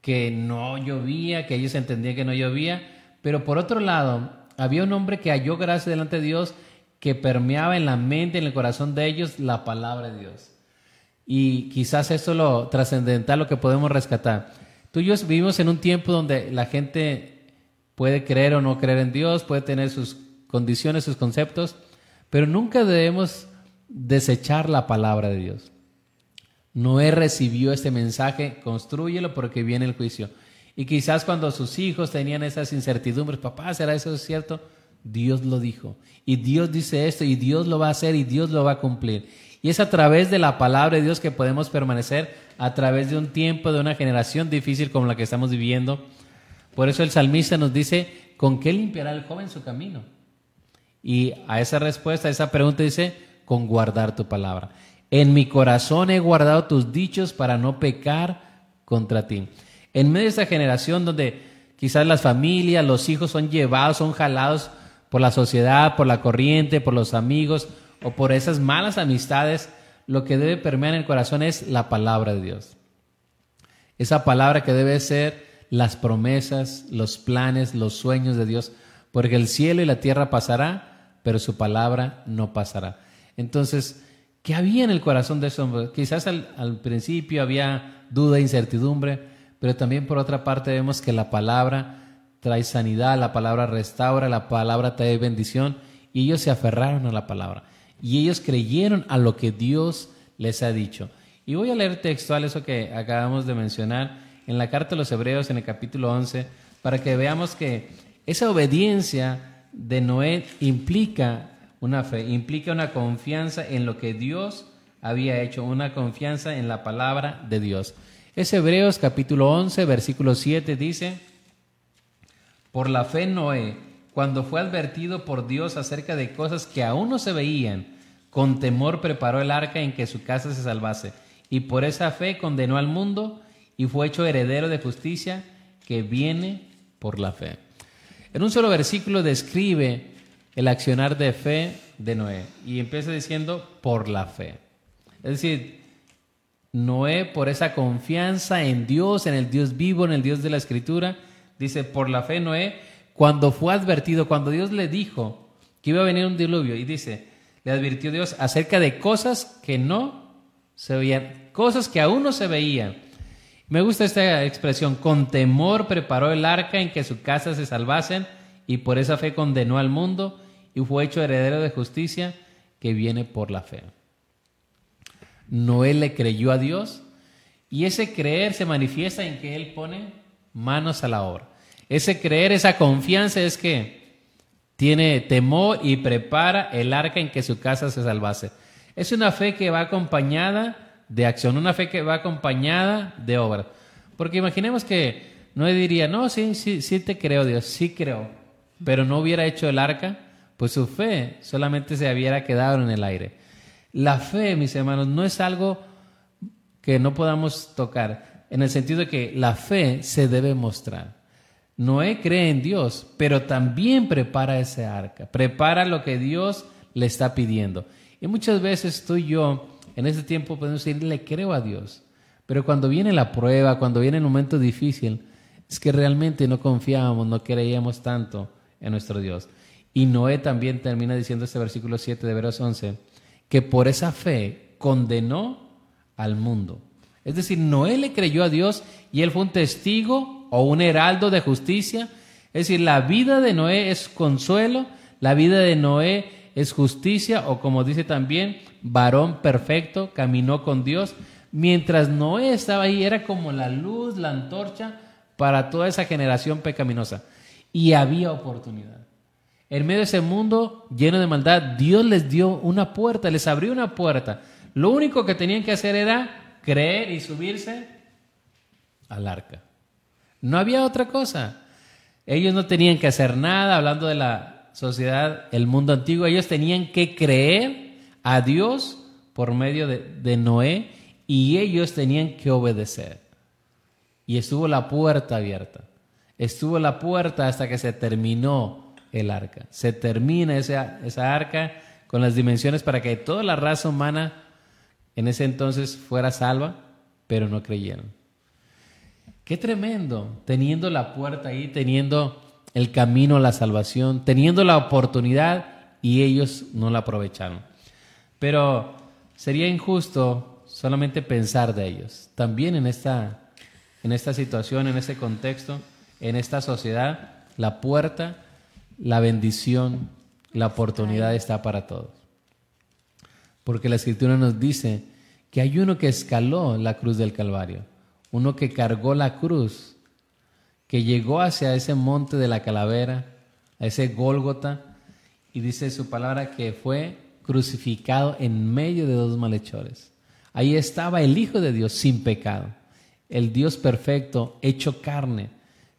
que no llovía, que ellos entendían que no llovía, pero por otro lado, había un hombre que halló gracia delante de Dios, que permeaba en la mente, en el corazón de ellos, la palabra de Dios. Y quizás esto es lo trascendental, lo que podemos rescatar. Tú y yo vivimos en un tiempo donde la gente puede creer o no creer en Dios, puede tener sus condiciones, sus conceptos, pero nunca debemos desechar la palabra de Dios. Noé recibió este mensaje, construyelo porque viene el juicio. Y quizás cuando sus hijos tenían esas incertidumbres, papá, ¿será eso cierto? Dios lo dijo. Y Dios dice esto y Dios lo va a hacer y Dios lo va a cumplir. Y es a través de la palabra de Dios que podemos permanecer a través de un tiempo, de una generación difícil como la que estamos viviendo. Por eso el salmista nos dice, ¿con qué limpiará el joven su camino? Y a esa respuesta, a esa pregunta dice, con guardar tu palabra. En mi corazón he guardado tus dichos para no pecar contra ti. En medio de esta generación donde quizás las familias, los hijos son llevados, son jalados por la sociedad, por la corriente, por los amigos o por esas malas amistades, lo que debe permear en el corazón es la palabra de Dios. Esa palabra que debe ser las promesas, los planes, los sueños de Dios, porque el cielo y la tierra pasará, pero su palabra no pasará. Entonces, ¿qué había en el corazón de ese hombre? Quizás al, principio había duda e incertidumbre, pero también por otra parte vemos que la palabra trae sanidad, la palabra restaura, la palabra trae bendición y ellos se aferraron a la palabra y ellos creyeron a lo que Dios les ha dicho. Y voy a leer textual eso que acabamos de mencionar en la carta de los Hebreos en el capítulo 11 para que veamos que esa obediencia de Noé implica una fe, implica una confianza en lo que Dios había hecho, una confianza en la palabra de Dios. Es Hebreos capítulo 11, versículo 7 dice, por la fe Noé, cuando fue advertido por Dios acerca de cosas que aún no se veían, con temor preparó el arca en que su casa se salvase, y por esa fe condenó al mundo y fue hecho heredero de justicia que viene por la fe. En un solo versículo describe el accionar de fe de Noé y empieza diciendo por la fe. Es decir, Noé por esa confianza en Dios, en el Dios vivo, en el Dios de la Escritura, dice, por la fe Noé, cuando fue advertido, cuando Dios le dijo que iba a venir un diluvio, y dice, le advirtió Dios acerca de cosas que no se veían, cosas que aún no se veían. Me gusta esta expresión, con temor preparó el arca en que su casa se salvasen y por esa fe condenó al mundo y fue hecho heredero de justicia que viene por la fe. Noé le creyó a Dios y ese creer se manifiesta en que él pone manos a la obra. Ese creer, esa confianza es que tiene temor y prepara el arca en que su casa se salvase. Es una fe que va acompañada de acción, una fe que va acompañada de obra. Porque imaginemos que Noé diría, no, sí, sí, sí te creo Dios, sí creo, pero no hubiera hecho el arca, pues su fe solamente se hubiera quedado en el aire. La fe, mis hermanos, no es algo que no podamos tocar, en el sentido de que la fe se debe mostrar. Noé cree en Dios, pero también prepara ese arca, prepara lo que Dios le está pidiendo. Y muchas veces tú y yo, en este tiempo, podemos decir, le creo a Dios. Pero cuando viene la prueba, cuando viene el momento difícil, es que realmente no confiábamos, no creíamos tanto en nuestro Dios. Y Noé también termina diciendo este versículo 7 de Veros 11, que por esa fe condenó al mundo. Es decir, Noé le creyó a Dios y él fue un testigo o un heraldo de justicia. Es decir, la vida de Noé es consuelo, la vida de Noé es justicia o como dice también, varón perfecto, caminó con Dios. Mientras Noé estaba ahí, era como la luz, la antorcha para toda esa generación pecaminosa. Y había oportunidad. En medio de ese mundo lleno de maldad, Dios les dio una puerta, les abrió una puerta. Lo único que tenían que hacer era creer y subirse al arca. No había otra cosa. Ellos no tenían que hacer nada, hablando de la sociedad, el mundo antiguo, ellos tenían que creer a Dios por medio de, de Noé y ellos tenían que obedecer. Y estuvo la puerta abierta. estuvo la puerta hasta que se terminó el arca. Se termina esa, esa arca con las dimensiones para que toda la raza humana en ese entonces fuera salva, pero no creyeron. Qué tremendo, teniendo la puerta ahí, teniendo el camino a la salvación, teniendo la oportunidad y ellos no la aprovecharon. Pero sería injusto solamente pensar de ellos. También en esta, en esta situación, en este contexto, en esta sociedad, la puerta, la bendición, la oportunidad está para todos. Porque la escritura nos dice que hay uno que escaló la cruz del Calvario, uno que cargó la cruz que llegó hacia ese monte de la calavera, a ese Gólgota, y dice su palabra que fue crucificado en medio de dos malhechores. Ahí estaba el Hijo de Dios sin pecado, el Dios perfecto, hecho carne,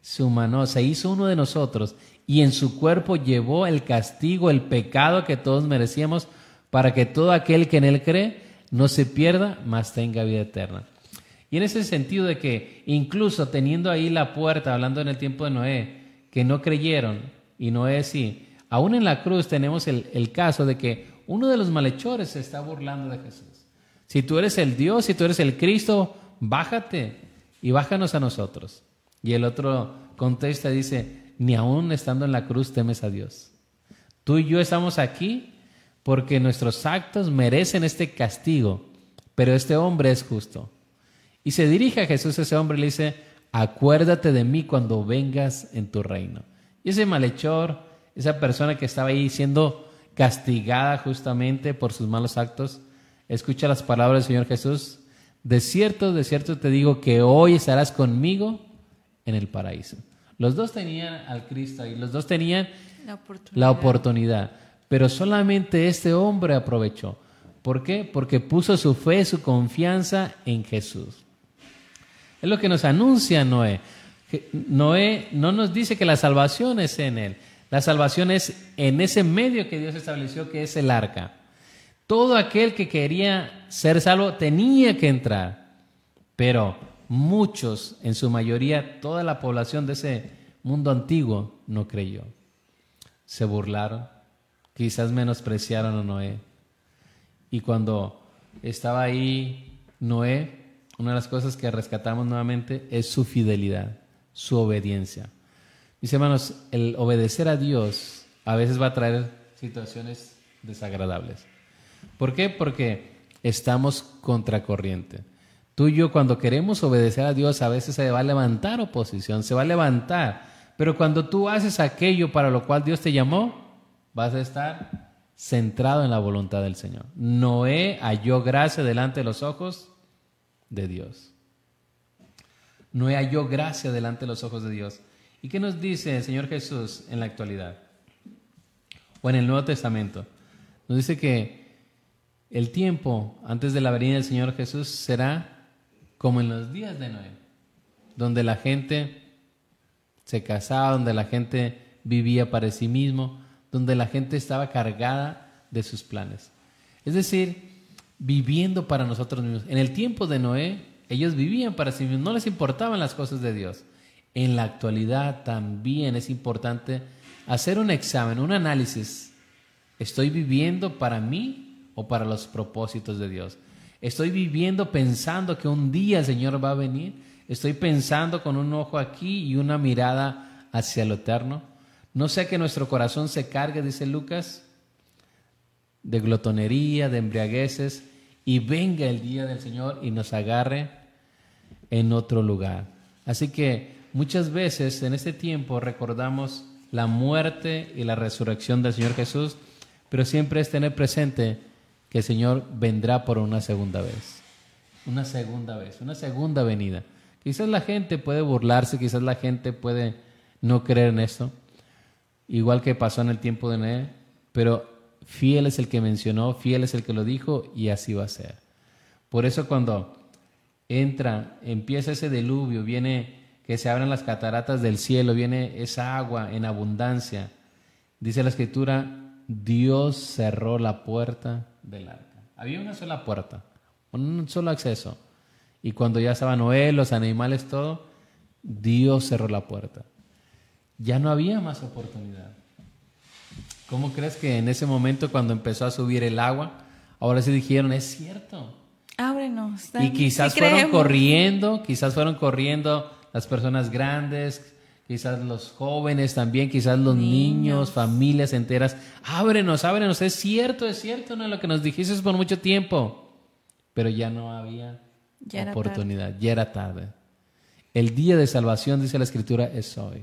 su mano, se hizo uno de nosotros y en su cuerpo llevó el castigo, el pecado que todos merecíamos, para que todo aquel que en él cree no se pierda, mas tenga vida eterna. Y en ese sentido de que incluso teniendo ahí la puerta, hablando en el tiempo de Noé, que no creyeron, y Noé sí, aún en la cruz tenemos el, el caso de que uno de los malhechores se está burlando de Jesús. Si tú eres el Dios, si tú eres el Cristo, bájate y bájanos a nosotros. Y el otro contesta dice, ni aún estando en la cruz temes a Dios. Tú y yo estamos aquí porque nuestros actos merecen este castigo, pero este hombre es justo. Y se dirige a Jesús ese hombre le dice, acuérdate de mí cuando vengas en tu reino. Y ese malhechor, esa persona que estaba ahí siendo castigada justamente por sus malos actos, escucha las palabras del Señor Jesús, de cierto, de cierto te digo que hoy estarás conmigo en el paraíso. Los dos tenían al Cristo y los dos tenían la oportunidad. la oportunidad, pero solamente este hombre aprovechó. ¿Por qué? Porque puso su fe, su confianza en Jesús. Es lo que nos anuncia Noé. Noé no nos dice que la salvación es en él. La salvación es en ese medio que Dios estableció, que es el arca. Todo aquel que quería ser salvo tenía que entrar. Pero muchos, en su mayoría, toda la población de ese mundo antiguo no creyó. Se burlaron, quizás menospreciaron a Noé. Y cuando estaba ahí Noé, una de las cosas que rescatamos nuevamente es su fidelidad, su obediencia. Mis hermanos, el obedecer a Dios a veces va a traer situaciones desagradables. ¿Por qué? Porque estamos contracorriente. Tú y yo cuando queremos obedecer a Dios a veces se va a levantar oposición, se va a levantar. Pero cuando tú haces aquello para lo cual Dios te llamó, vas a estar centrado en la voluntad del Señor. Noé halló gracia delante de los ojos de Dios. No halló gracia delante de los ojos de Dios. ¿Y qué nos dice el Señor Jesús en la actualidad? O en el Nuevo Testamento. Nos dice que el tiempo antes de la venida del Señor Jesús será como en los días de Noé, donde la gente se casaba, donde la gente vivía para sí mismo, donde la gente estaba cargada de sus planes. Es decir, viviendo para nosotros mismos. En el tiempo de Noé, ellos vivían para sí mismos, no les importaban las cosas de Dios. En la actualidad también es importante hacer un examen, un análisis. ¿Estoy viviendo para mí o para los propósitos de Dios? ¿Estoy viviendo pensando que un día el Señor va a venir? ¿Estoy pensando con un ojo aquí y una mirada hacia lo eterno? No sea que nuestro corazón se cargue, dice Lucas, de glotonería, de embriagueces, y venga el día del Señor y nos agarre en otro lugar. Así que muchas veces en este tiempo recordamos la muerte y la resurrección del Señor Jesús, pero siempre es tener presente que el Señor vendrá por una segunda vez. Una segunda vez, una segunda venida. Quizás la gente puede burlarse, quizás la gente puede no creer en esto, igual que pasó en el tiempo de Noé, pero fiel es el que mencionó, fiel es el que lo dijo y así va a ser. Por eso cuando entra, empieza ese diluvio, viene que se abran las cataratas del cielo, viene esa agua en abundancia. Dice la escritura, Dios cerró la puerta del arca. Había una sola puerta, un solo acceso. Y cuando ya estaba Noé, los animales, todo, Dios cerró la puerta. ya no había más oportunidad. ¿Cómo crees que en ese momento cuando empezó a subir el agua, ahora sí dijeron, es cierto? Ábrenos. Y quizás fueron corriendo, quizás fueron corriendo las personas grandes, quizás los jóvenes también, quizás los niños, familias enteras. Ábrenos, ábrenos, es cierto, es cierto, no lo que nos dijiste por mucho tiempo. Pero ya no había oportunidad, ya era tarde. El día de salvación, dice la Escritura, es hoy.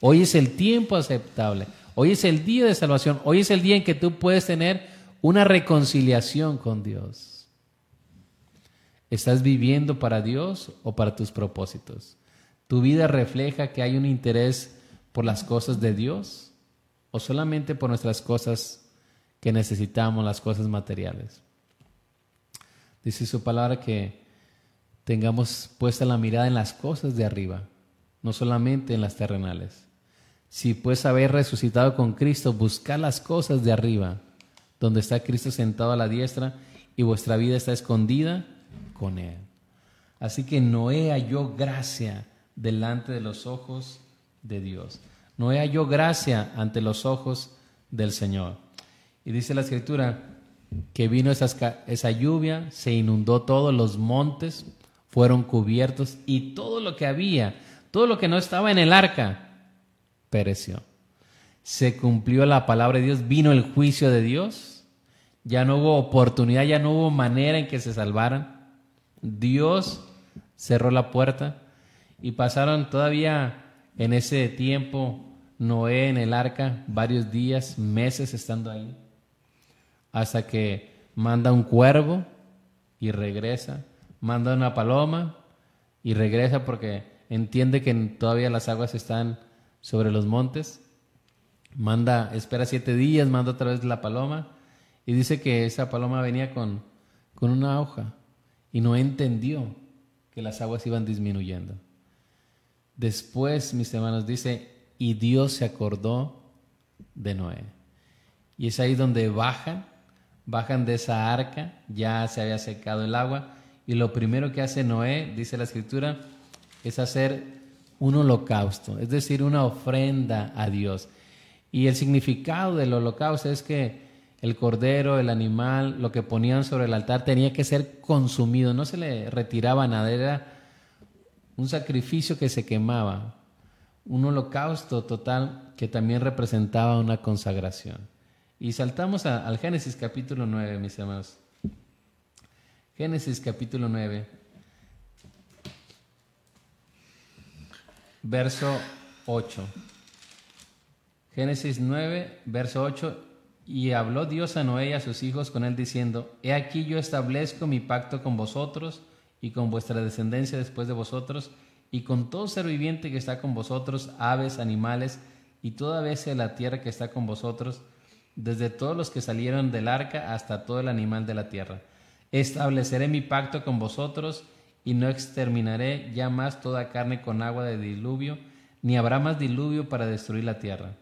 Hoy es el tiempo aceptable. Hoy es el día de salvación. Hoy es el día en que tú puedes tener una reconciliación con Dios. ¿Estás viviendo para Dios o para tus propósitos? ¿Tu vida refleja que hay un interés por las cosas de Dios o solamente por nuestras cosas que necesitamos, las cosas materiales? Dice su palabra que tengamos puesta la mirada en las cosas de arriba, no solamente en las terrenales. Si pues haber resucitado con Cristo, buscar las cosas de arriba, donde está Cristo sentado a la diestra y vuestra vida está escondida con Él. Así que Noé halló gracia delante de los ojos de Dios. Noé halló gracia ante los ojos del Señor. Y dice la escritura que vino esa lluvia, se inundó todos los montes, fueron cubiertos y todo lo que había, todo lo que no estaba en el arca, pereció. Se cumplió la palabra de Dios, vino el juicio de Dios, ya no hubo oportunidad, ya no hubo manera en que se salvaran. Dios cerró la puerta y pasaron todavía en ese tiempo Noé en el arca varios días, meses estando ahí, hasta que manda un cuervo y regresa, manda una paloma y regresa porque entiende que todavía las aguas están sobre los montes, manda, espera siete días, manda otra vez la paloma y dice que esa paloma venía con, con una hoja y no entendió que las aguas iban disminuyendo. Después, mis hermanos, dice, y Dios se acordó de Noé. Y es ahí donde bajan, bajan de esa arca, ya se había secado el agua, y lo primero que hace Noé, dice la escritura, es hacer un holocausto, es decir, una ofrenda a Dios. Y el significado del holocausto es que el cordero, el animal, lo que ponían sobre el altar tenía que ser consumido, no se le retiraba nada, era un sacrificio que se quemaba, un holocausto total que también representaba una consagración. Y saltamos al Génesis capítulo 9, mis hermanos. Génesis capítulo 9. verso 8. Génesis 9, verso 8. Y habló Dios a Noé y a sus hijos con él diciendo, He aquí yo establezco mi pacto con vosotros y con vuestra descendencia después de vosotros, y con todo ser viviente que está con vosotros, aves, animales, y toda bestia de la tierra que está con vosotros, desde todos los que salieron del arca hasta todo el animal de la tierra. Estableceré mi pacto con vosotros y no exterminaré ya más toda carne con agua de diluvio, ni habrá más diluvio para destruir la tierra.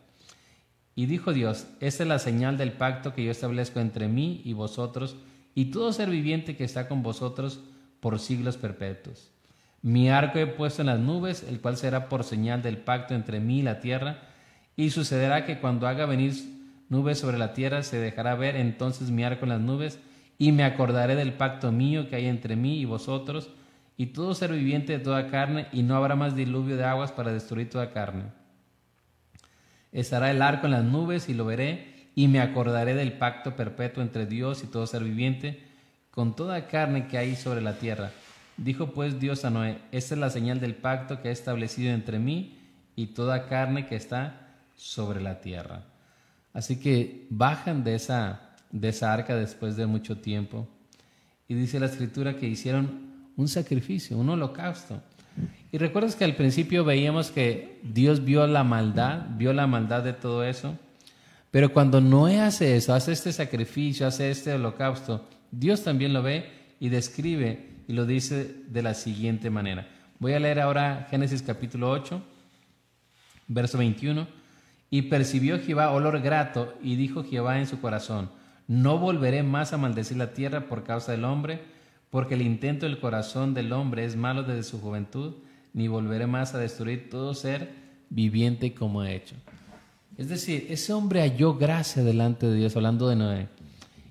Y dijo Dios, esta es la señal del pacto que yo establezco entre mí y vosotros y todo ser viviente que está con vosotros por siglos perpetuos. Mi arco he puesto en las nubes, el cual será por señal del pacto entre mí y la tierra, y sucederá que cuando haga venir nubes sobre la tierra, se dejará ver entonces mi arco en las nubes, y me acordaré del pacto mío que hay entre mí y vosotros, y todo ser viviente de toda carne, y no habrá más diluvio de aguas para destruir toda carne. Estará el arco en las nubes y lo veré, y me acordaré del pacto perpetuo entre Dios y todo ser viviente, con toda carne que hay sobre la tierra. Dijo pues Dios a Noé, esta es la señal del pacto que he establecido entre mí y toda carne que está sobre la tierra. Así que bajan de esa, de esa arca después de mucho tiempo. Y dice la escritura que hicieron un sacrificio, un holocausto. Y recuerdas que al principio veíamos que Dios vio la maldad, vio la maldad de todo eso, pero cuando Noé hace eso, hace este sacrificio, hace este holocausto, Dios también lo ve y describe y lo dice de la siguiente manera. Voy a leer ahora Génesis capítulo 8, verso 21. Y percibió Jehová olor grato y dijo Jehová en su corazón, no volveré más a maldecir la tierra por causa del hombre, porque el intento del corazón del hombre es malo desde su juventud, ni volveré más a destruir todo ser viviente como ha hecho. Es decir, ese hombre halló gracia delante de Dios, hablando de Noé.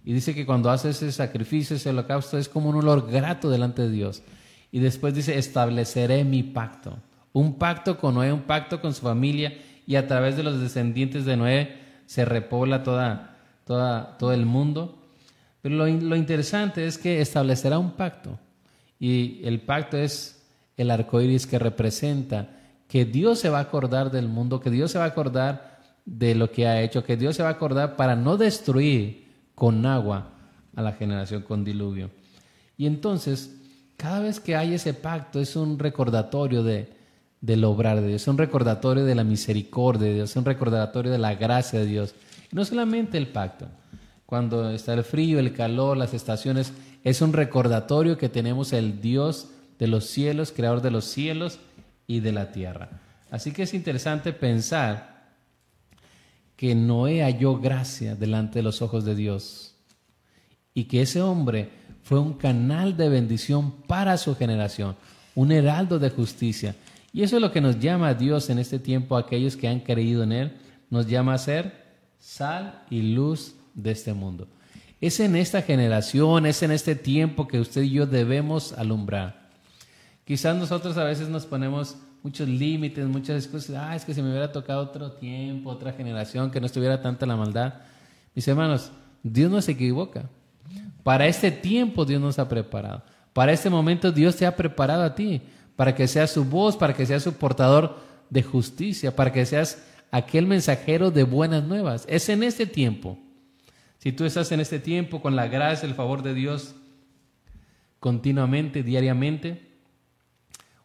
Y dice que cuando hace ese sacrificio, ese holocausto, es como un olor grato delante de Dios. Y después dice, estableceré mi pacto. Un pacto con Noé, un pacto con su familia, y a través de los descendientes de Noé se repobla toda, toda, todo el mundo. Pero lo, lo interesante es que establecerá un pacto. Y el pacto es el arco iris que representa que Dios se va a acordar del mundo, que Dios se va a acordar de lo que ha hecho, que Dios se va a acordar para no destruir con agua a la generación con diluvio. Y entonces, cada vez que hay ese pacto es un recordatorio de, del obrar de Dios, es un recordatorio de la misericordia de Dios, es un recordatorio de la gracia de Dios. no solamente el pacto, cuando está el frío, el calor, las estaciones, es un recordatorio que tenemos el Dios de los cielos, creador de los cielos y de la tierra. Así que es interesante pensar que Noé halló gracia delante de los ojos de Dios y que ese hombre fue un canal de bendición para su generación, un heraldo de justicia. Y eso es lo que nos llama a Dios en este tiempo, aquellos que han creído en Él, nos llama a ser sal y luz de este mundo. Es en esta generación, es en este tiempo que usted y yo debemos alumbrar. Quizás nosotros a veces nos ponemos muchos límites, muchas excusas. Ah, es que si me hubiera tocado otro tiempo, otra generación, que no estuviera tanta la maldad. Mis hermanos, Dios no se equivoca. Para este tiempo Dios nos ha preparado. Para este momento Dios te ha preparado a ti, para que seas su voz, para que seas su portador de justicia, para que seas aquel mensajero de buenas nuevas. Es en este tiempo. Si tú estás en este tiempo con la gracia, el favor de Dios continuamente, diariamente,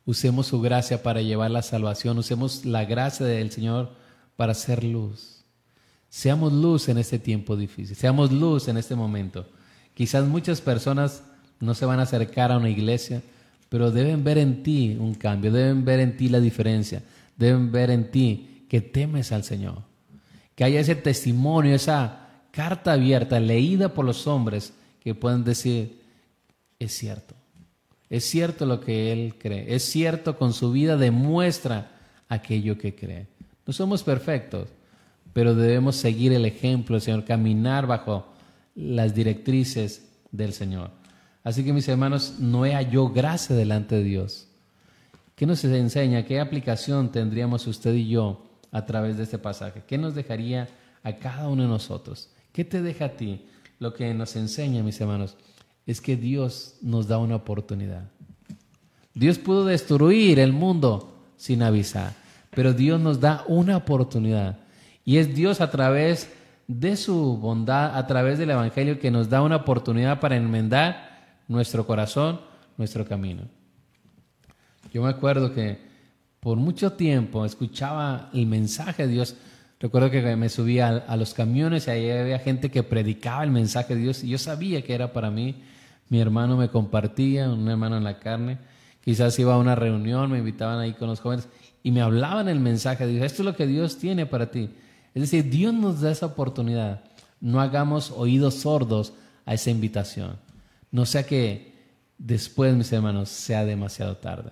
Usemos su gracia para llevar la salvación. Usemos la gracia del Señor para ser luz. Seamos luz en este tiempo difícil. Seamos luz en este momento. Quizás muchas personas no se van a acercar a una iglesia, pero deben ver en ti un cambio, deben ver en ti la diferencia, deben ver en ti que temes al Señor. Que haya ese testimonio, esa carta abierta, leída por los hombres, que puedan decir, es cierto, es cierto lo que él cree. Es cierto, con su vida demuestra aquello que cree. No somos perfectos, pero debemos seguir el ejemplo del Señor, caminar bajo las directrices del Señor. Así que mis hermanos, Noé halló gracia delante de Dios. ¿Qué nos enseña? ¿Qué aplicación tendríamos usted y yo a través de este pasaje? ¿Qué nos dejaría a cada uno de nosotros? ¿Qué te deja a ti? Lo que nos enseña, mis hermanos, es que Dios nos da una oportunidad. Dios pudo destruir el mundo sin avisar, pero Dios nos da una oportunidad. Y es Dios a través de su bondad, a través del Evangelio, que nos da una oportunidad para enmendar nuestro corazón, nuestro camino. Yo me acuerdo que por mucho tiempo escuchaba el mensaje de Dios. Recuerdo que me subía a, los camiones y ahí había gente que predicaba el mensaje de Dios y yo sabía que era para mí mi hermano me compartía, un hermano en la carne, quizás iba a una reunión, me invitaban ahí con los jóvenes y me hablaban el mensaje, dije, esto es lo que Dios tiene para ti. Es decir, Dios nos da esa oportunidad. No hagamos oídos sordos a esa invitación. No sea que después, mis hermanos, sea demasiado tarde.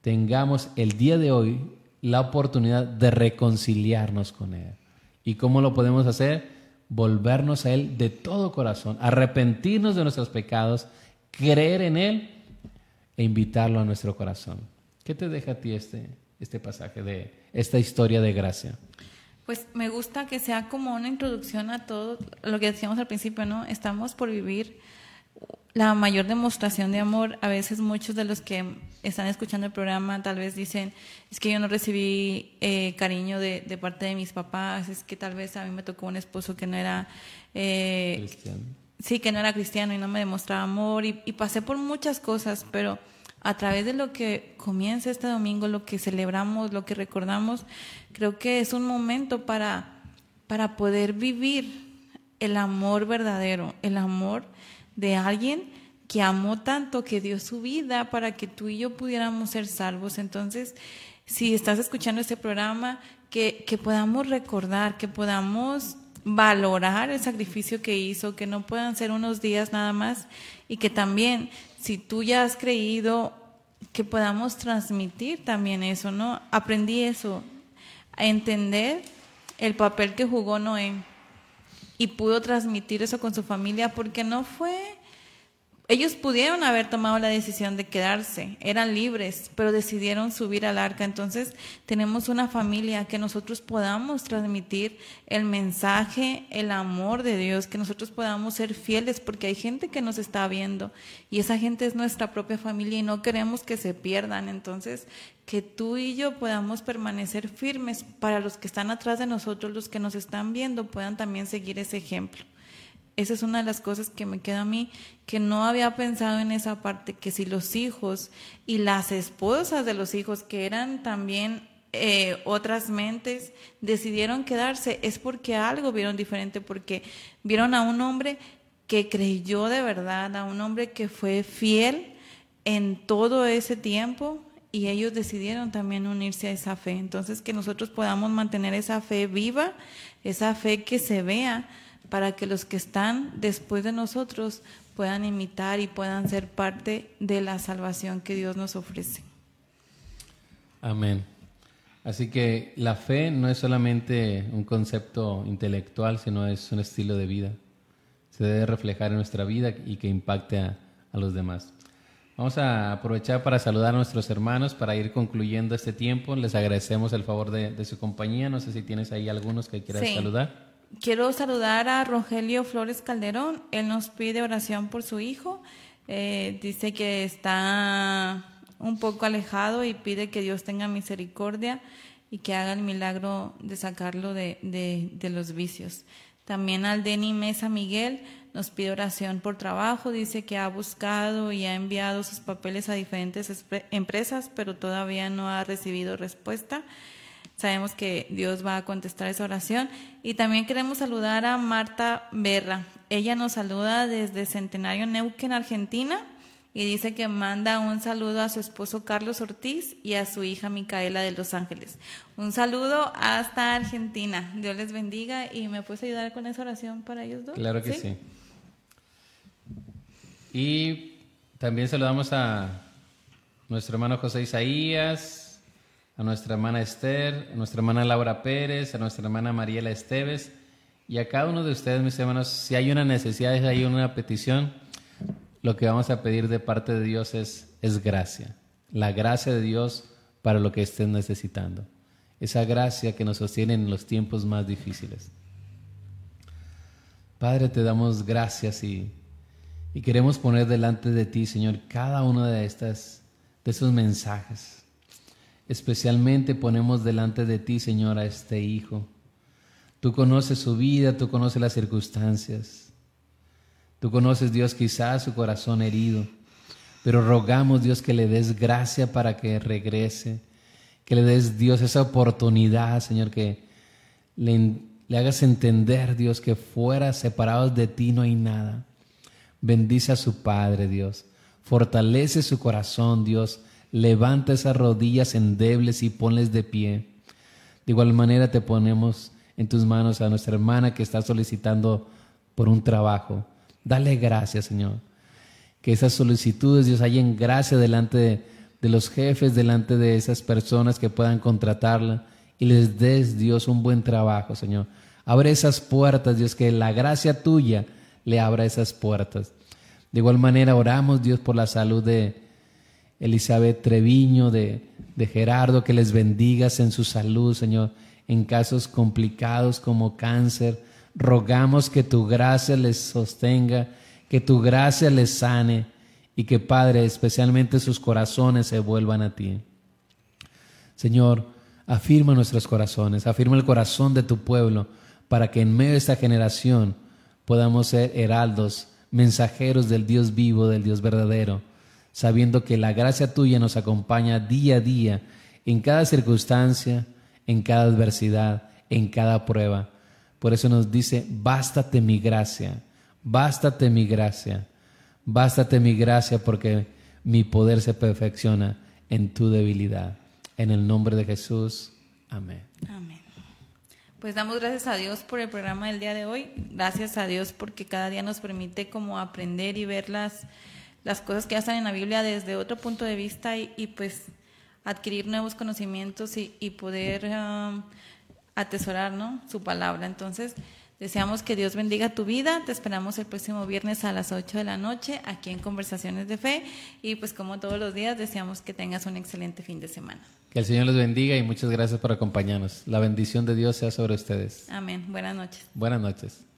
Tengamos el día de hoy la oportunidad de reconciliarnos con Él. ¿Y cómo lo podemos hacer? Volvernos a Él de todo corazón, arrepentirnos de nuestros pecados, creer en Él e invitarlo a nuestro corazón. ¿Qué te deja a ti este, este pasaje de esta historia de gracia? Pues me gusta que sea como una introducción a todo lo que decíamos al principio, ¿no? Estamos por vivir la mayor demostración de amor. A veces muchos de los que están escuchando el programa tal vez dicen, es que yo no recibí eh, cariño de, de, parte de mis papás, es que tal vez a mí me tocó un esposo que no era... Eh, cristiano. Sí, que no era cristiano y no me demostraba amor y, y pasé por muchas cosas, pero a través de lo que comienza este domingo, lo que celebramos, lo que recordamos, creo que es un momento para, para poder vivir el amor verdadero, el amor de alguien que amó tanto, que dio su vida para que tú y yo pudiéramos ser salvos. Entonces, si estás escuchando este programa, que, que podamos recordar, que podamos valorar el sacrificio que hizo, que no puedan ser unos días nada más y que también, si tú ya has creído, que podamos transmitir también eso, ¿no? Aprendí eso a entender el papel que jugó Noé y pudo transmitir eso con su familia porque no fue ellos pudieron haber tomado la decisión de quedarse, eran libres, pero decidieron subir al arca. Entonces tenemos una familia que nosotros podamos transmitir el mensaje, el amor de Dios, que nosotros podamos ser fieles, porque hay gente que nos está viendo y esa gente es nuestra propia familia y no queremos que se pierdan. Entonces, que tú y yo podamos permanecer firmes para los que están atrás de nosotros, los que nos están viendo, puedan también seguir ese ejemplo. Esa es una de las cosas que me queda a mí, que no había pensado en esa parte, que si los hijos y las esposas de los hijos, que eran también eh, otras mentes, decidieron quedarse, es porque algo vieron diferente, porque vieron a un hombre que creyó de verdad, a un hombre que fue fiel en todo ese tiempo y ellos decidieron también unirse a esa fe. Entonces, que nosotros podamos mantener esa fe viva, esa fe que se vea para que los que están después de nosotros puedan imitar y puedan ser parte de la salvación que Dios nos ofrece. Amén. Así que la fe no es solamente un concepto intelectual, sino es un estilo de vida. Se debe reflejar en nuestra vida y que impacte a, los demás. Vamos a aprovechar para saludar a nuestros hermanos para ir concluyendo este tiempo. Les agradecemos el favor de, su compañía. No sé si tienes ahí algunos que quieras saludar quiero saludar a Rogelio Flores Calderón. Él nos pide oración por su hijo. Eh, dice que está un poco alejado y pide que Dios tenga misericordia y que haga el milagro de sacarlo de, de, los vicios. También al Deni Mesa Miguel nos pide oración por trabajo. Dice que ha buscado y ha enviado sus papeles a diferentes empresas, pero todavía no ha recibido respuesta. Sabemos que Dios va a contestar esa oración. Y también queremos saludar a Marta Berra. Ella nos saluda desde Centenario Neuquén, Argentina, y dice que manda un saludo a su esposo Carlos Ortiz y a su hija Micaela de Los Ángeles. Un saludo hasta Argentina. Dios les bendiga y me puedes ayudar con esa oración para ellos dos. Claro que sí. Y también saludamos a nuestro hermano José Isaías, a nuestra hermana Esther, a nuestra hermana Laura Pérez, a nuestra hermana Mariela Esteves y a cada uno de ustedes, mis hermanos, si hay una necesidad, si hay una petición, lo que vamos a pedir de parte de Dios es, es gracia, la gracia de Dios para lo que estén necesitando, esa gracia que nos sostiene en los tiempos más difíciles. Padre, te damos gracias y, y queremos poner delante de ti, Señor, cada uno de estas de esos mensajes Especialmente ponemos delante de ti, Señor, a este hijo. Tú conoces su vida, tú conoces las circunstancias. Tú conoces, Dios, quizás su corazón herido. Pero rogamos, Dios, que le des gracia para que regrese. Que le des, Dios, esa oportunidad, Señor, que le, le hagas entender, Dios, que fuera separados de ti no hay nada. Bendice a su Padre, Dios. Fortalece su corazón, Dios levanta esas rodillas endebles y ponles de pie. De igual manera te ponemos en tus manos a nuestra hermana que está solicitando por un trabajo. Dale gracias, Señor. Que esas solicitudes, Dios, hayan gracia delante de, de los jefes, delante de esas personas que puedan contratarla y les des, Dios, un buen trabajo, Señor. Abre esas puertas, Dios, que la gracia tuya le abra esas puertas. De igual manera oramos, Dios, por la salud de, Elizabeth Treviño, de, de Gerardo, que les bendigas en su salud, Señor, en casos complicados como cáncer. Rogamos que tu gracia les sostenga, que tu gracia les sane y que, Padre, especialmente sus corazones se vuelvan a ti. Señor, afirma nuestros corazones, afirma el corazón de tu pueblo, para que en medio de esta generación podamos ser heraldos, mensajeros del Dios vivo, del Dios verdadero sabiendo que la gracia tuya nos acompaña día a día en cada circunstancia, en cada adversidad, en cada prueba. Por eso nos dice, bástate mi gracia, bástate mi gracia, bástate mi gracia porque mi poder se perfecciona en tu debilidad. En el nombre de Jesús, amén. Amén. Pues damos gracias a Dios por el programa del día de hoy. Gracias a Dios porque cada día nos permite como aprender y ver las las cosas que ya están en la Biblia desde otro punto de vista y, pues adquirir nuevos conocimientos y, y poder um, atesorar ¿no? su palabra. Entonces, deseamos que Dios bendiga tu vida. Te esperamos el próximo viernes a las 8 de la noche aquí en Conversaciones de Fe. Y pues como todos los días, deseamos que tengas un excelente fin de semana. Que el Señor les bendiga y muchas gracias por acompañarnos. La bendición de Dios sea sobre ustedes. Amén. Buenas noches. Buenas noches.